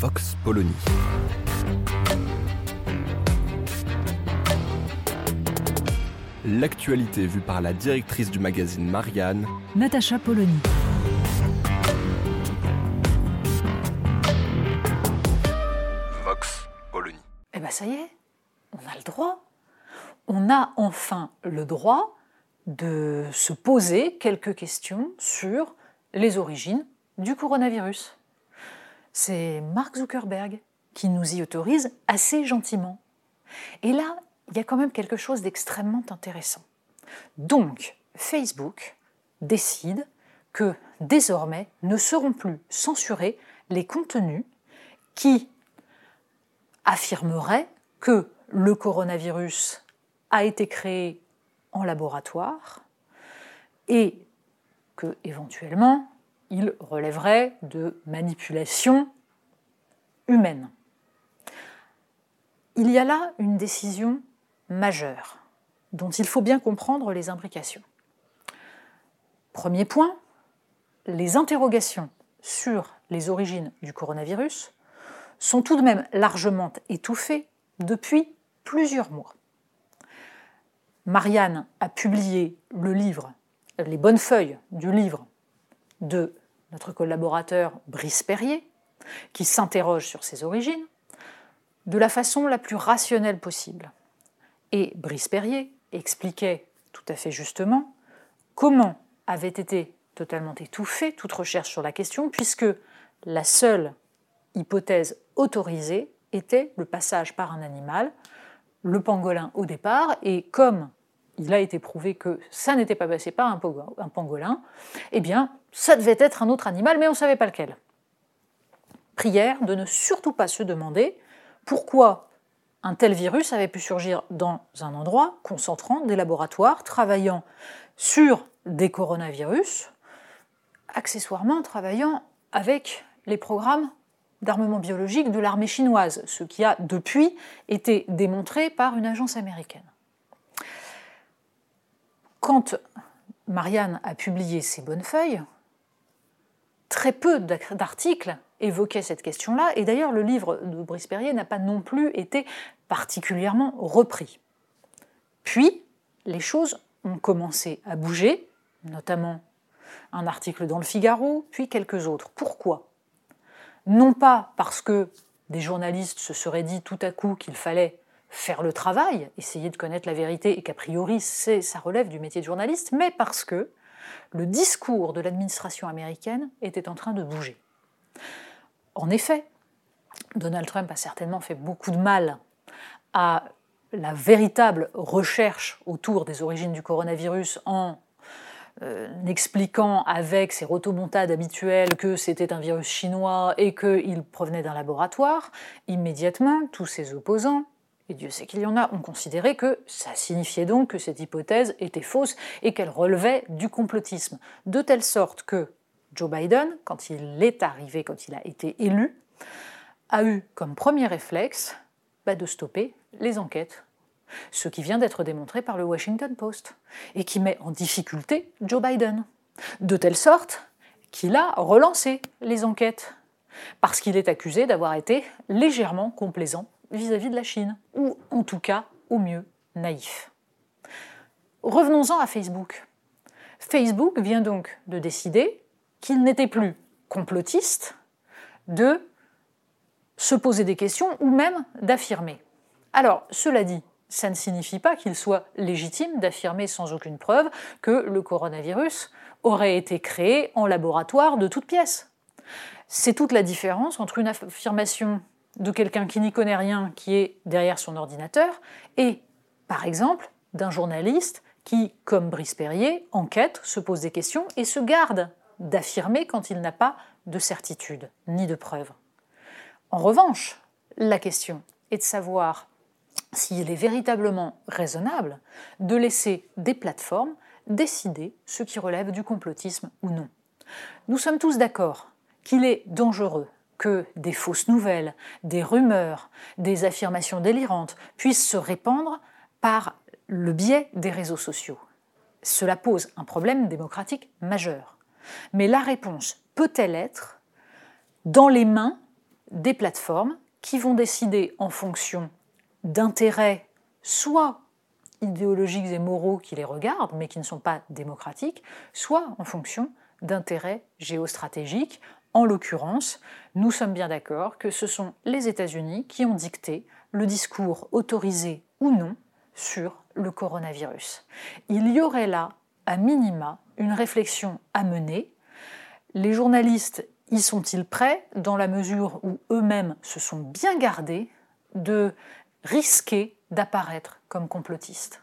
Vox Polony. L'actualité vue par la directrice du magazine Marianne, Natacha Polony. Vox Polony. Eh ben ça y est, on a le droit. On a enfin le droit de se poser quelques questions sur les origines du coronavirus. C'est Mark Zuckerberg qui nous y autorise assez gentiment. Et là, il y a quand même quelque chose d'extrêmement intéressant. Donc, Facebook décide que désormais ne seront plus censurés les contenus qui affirmeraient que le coronavirus a été créé en laboratoire et que éventuellement il relèverait de manipulation humaine. Il y a là une décision majeure dont il faut bien comprendre les imbrications. Premier point, les interrogations sur les origines du coronavirus sont tout de même largement étouffées depuis plusieurs mois. Marianne a publié le livre, les bonnes feuilles du livre de notre collaborateur Brice Perrier, qui s'interroge sur ses origines, de la façon la plus rationnelle possible. Et Brice Perrier expliquait tout à fait justement comment avait été totalement étouffée toute recherche sur la question, puisque la seule hypothèse autorisée était le passage par un animal, le pangolin au départ, et comme il a été prouvé que ça n'était pas passé par un pangolin, eh bien, ça devait être un autre animal, mais on ne savait pas lequel. Prière de ne surtout pas se demander pourquoi un tel virus avait pu surgir dans un endroit concentrant des laboratoires travaillant sur des coronavirus, accessoirement travaillant avec les programmes d'armement biologique de l'armée chinoise, ce qui a depuis été démontré par une agence américaine. Quand Marianne a publié ses bonnes feuilles, très peu d'articles évoquaient cette question-là, et d'ailleurs le livre de Brice Perrier n'a pas non plus été particulièrement repris. Puis, les choses ont commencé à bouger, notamment un article dans le Figaro, puis quelques autres. Pourquoi? Non pas parce que des journalistes se seraient dit tout à coup qu'il fallait faire le travail, essayer de connaître la vérité, et qu'a priori ça relève du métier de journaliste, mais parce que le discours de l'administration américaine était en train de bouger. En effet, Donald Trump a certainement fait beaucoup de mal à la véritable recherche autour des origines du coronavirus en euh, expliquant avec ses rotomontades habituelles que c'était un virus chinois et qu'il provenait d'un laboratoire, immédiatement, tous ses opposants, et Dieu sait qu'il y en a, ont considéré que ça signifiait donc que cette hypothèse était fausse et qu'elle relevait du complotisme. De telle sorte que Joe Biden, quand il est arrivé, quand il a été élu, a eu comme premier réflexe bah, de stopper les enquêtes. Ce qui vient d'être démontré par le Washington Post, et qui met en difficulté Joe Biden, de telle sorte qu'il a relancé les enquêtes, parce qu'il est accusé d'avoir été légèrement complaisant vis-à-vis de la Chine, ou en tout cas, au mieux, naïf. Revenons-en à Facebook. Facebook vient donc de décider qu'il n'était plus complotiste de se poser des questions ou même d'affirmer. Alors, cela dit, ça ne signifie pas qu'il soit légitime d'affirmer sans aucune preuve que le coronavirus aurait été créé en laboratoire de toutes pièces. C'est toute la différence entre une affirmation de quelqu'un qui n'y connaît rien, qui est derrière son ordinateur, et, par exemple, d'un journaliste qui, comme Brice Perrier, enquête, se pose des questions et se garde d'affirmer quand il n'a pas de certitude ni de preuve. En revanche, la question est de savoir s'il est véritablement raisonnable de laisser des plateformes décider ce qui relève du complotisme ou non. Nous sommes tous d'accord qu'il est dangereux que des fausses nouvelles, des rumeurs, des affirmations délirantes puissent se répandre par le biais des réseaux sociaux. Cela pose un problème démocratique majeur. Mais la réponse peut-elle être dans les mains des plateformes qui vont décider en fonction d'intérêts soit idéologiques et moraux qui les regardent, mais qui ne sont pas démocratiques, soit en fonction d'intérêts géostratégiques. En l'occurrence, nous sommes bien d'accord que ce sont les États-Unis qui ont dicté le discours autorisé ou non sur le coronavirus. Il y aurait là, à minima, une réflexion à mener. Les journalistes y sont-ils prêts dans la mesure où eux-mêmes se sont bien gardés de risquer d'apparaître comme complotistes?